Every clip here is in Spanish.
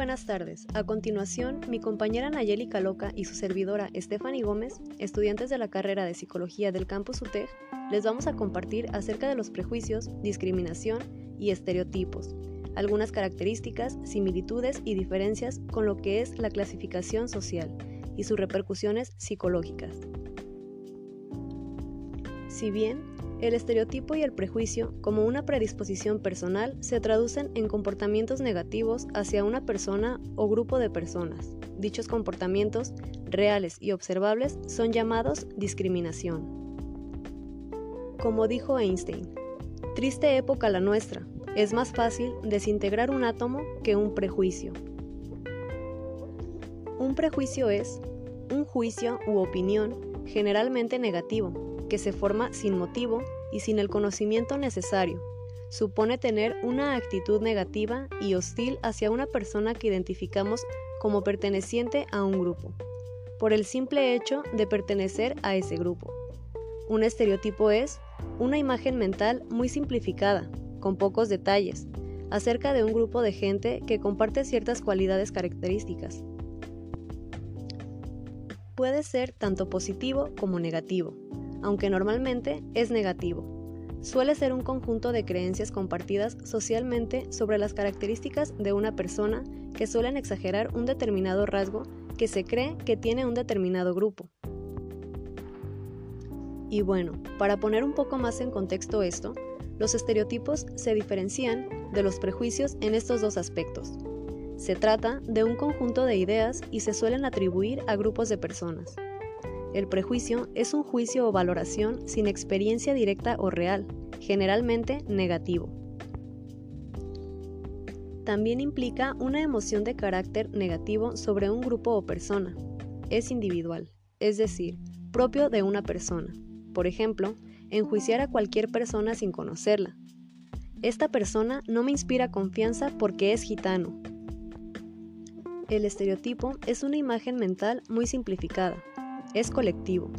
buenas tardes. A continuación, mi compañera Nayeli Caloca y su servidora Stephanie Gómez, estudiantes de la carrera de Psicología del Campus UTEG, les vamos a compartir acerca de los prejuicios, discriminación y estereotipos, algunas características, similitudes y diferencias con lo que es la clasificación social y sus repercusiones psicológicas. Si bien el estereotipo y el prejuicio, como una predisposición personal, se traducen en comportamientos negativos hacia una persona o grupo de personas. Dichos comportamientos, reales y observables, son llamados discriminación. Como dijo Einstein, triste época la nuestra, es más fácil desintegrar un átomo que un prejuicio. Un prejuicio es un juicio u opinión generalmente negativo que se forma sin motivo y sin el conocimiento necesario. Supone tener una actitud negativa y hostil hacia una persona que identificamos como perteneciente a un grupo, por el simple hecho de pertenecer a ese grupo. Un estereotipo es una imagen mental muy simplificada, con pocos detalles, acerca de un grupo de gente que comparte ciertas cualidades características. Puede ser tanto positivo como negativo aunque normalmente es negativo. Suele ser un conjunto de creencias compartidas socialmente sobre las características de una persona que suelen exagerar un determinado rasgo que se cree que tiene un determinado grupo. Y bueno, para poner un poco más en contexto esto, los estereotipos se diferencian de los prejuicios en estos dos aspectos. Se trata de un conjunto de ideas y se suelen atribuir a grupos de personas. El prejuicio es un juicio o valoración sin experiencia directa o real, generalmente negativo. También implica una emoción de carácter negativo sobre un grupo o persona. Es individual, es decir, propio de una persona. Por ejemplo, enjuiciar a cualquier persona sin conocerla. Esta persona no me inspira confianza porque es gitano. El estereotipo es una imagen mental muy simplificada, es colectivo.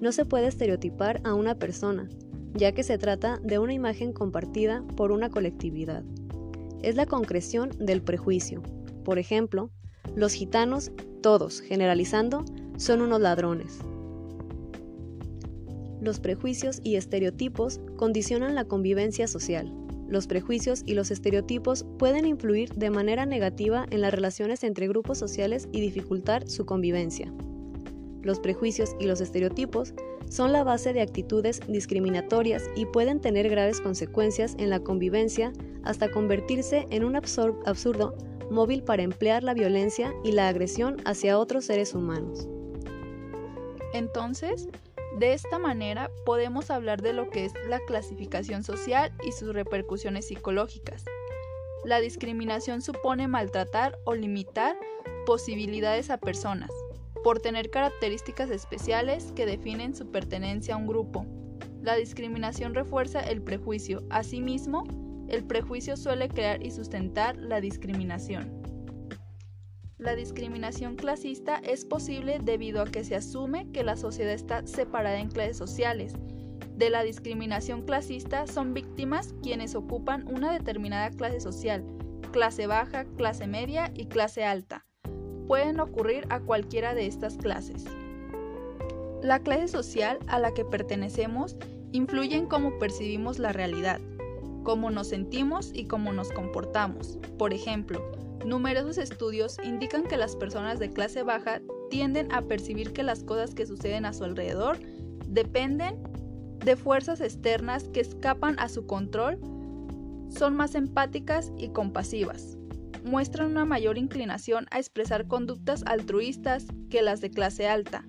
No se puede estereotipar a una persona, ya que se trata de una imagen compartida por una colectividad. Es la concreción del prejuicio. Por ejemplo, los gitanos, todos, generalizando, son unos ladrones. Los prejuicios y estereotipos condicionan la convivencia social. Los prejuicios y los estereotipos pueden influir de manera negativa en las relaciones entre grupos sociales y dificultar su convivencia. Los prejuicios y los estereotipos son la base de actitudes discriminatorias y pueden tener graves consecuencias en la convivencia hasta convertirse en un absurdo móvil para emplear la violencia y la agresión hacia otros seres humanos. Entonces, de esta manera podemos hablar de lo que es la clasificación social y sus repercusiones psicológicas. La discriminación supone maltratar o limitar posibilidades a personas, por tener características especiales que definen su pertenencia a un grupo. La discriminación refuerza el prejuicio. Asimismo, el prejuicio suele crear y sustentar la discriminación. La discriminación clasista es posible debido a que se asume que la sociedad está separada en clases sociales. De la discriminación clasista son víctimas quienes ocupan una determinada clase social, clase baja, clase media y clase alta pueden ocurrir a cualquiera de estas clases. La clase social a la que pertenecemos influye en cómo percibimos la realidad, cómo nos sentimos y cómo nos comportamos. Por ejemplo, numerosos estudios indican que las personas de clase baja tienden a percibir que las cosas que suceden a su alrededor dependen de fuerzas externas que escapan a su control, son más empáticas y compasivas muestran una mayor inclinación a expresar conductas altruistas que las de clase alta.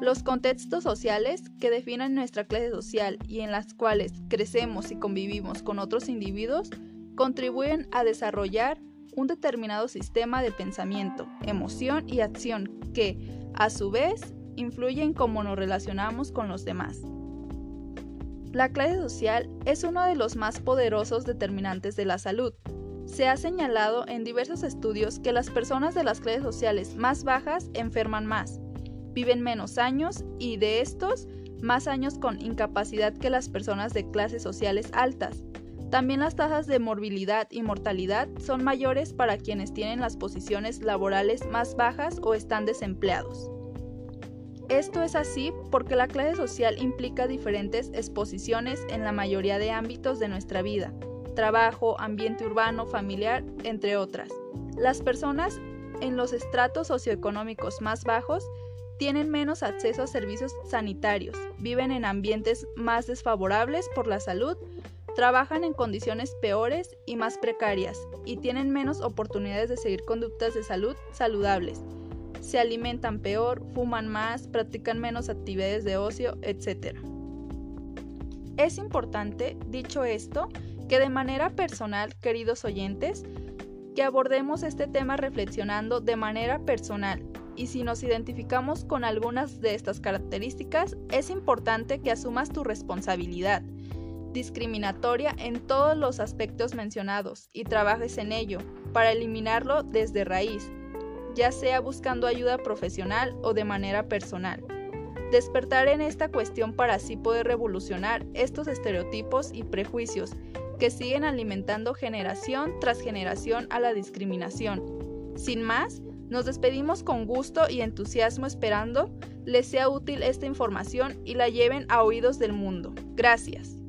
Los contextos sociales que definen nuestra clase social y en las cuales crecemos y convivimos con otros individuos contribuyen a desarrollar un determinado sistema de pensamiento, emoción y acción que, a su vez, influye en cómo nos relacionamos con los demás. La clase social es uno de los más poderosos determinantes de la salud, se ha señalado en diversos estudios que las personas de las clases sociales más bajas enferman más, viven menos años y de estos más años con incapacidad que las personas de clases sociales altas. También las tasas de morbilidad y mortalidad son mayores para quienes tienen las posiciones laborales más bajas o están desempleados. Esto es así porque la clase social implica diferentes exposiciones en la mayoría de ámbitos de nuestra vida, trabajo, ambiente urbano, familiar, entre otras. Las personas en los estratos socioeconómicos más bajos tienen menos acceso a servicios sanitarios, viven en ambientes más desfavorables por la salud, trabajan en condiciones peores y más precarias y tienen menos oportunidades de seguir conductas de salud saludables se alimentan peor, fuman más, practican menos actividades de ocio, etc. Es importante, dicho esto, que de manera personal, queridos oyentes, que abordemos este tema reflexionando de manera personal y si nos identificamos con algunas de estas características, es importante que asumas tu responsabilidad discriminatoria en todos los aspectos mencionados y trabajes en ello para eliminarlo desde raíz, ya sea buscando ayuda profesional o de manera personal. Despertar en esta cuestión para así poder revolucionar estos estereotipos y prejuicios que siguen alimentando generación tras generación a la discriminación. Sin más, nos despedimos con gusto y entusiasmo esperando les sea útil esta información y la lleven a oídos del mundo. Gracias.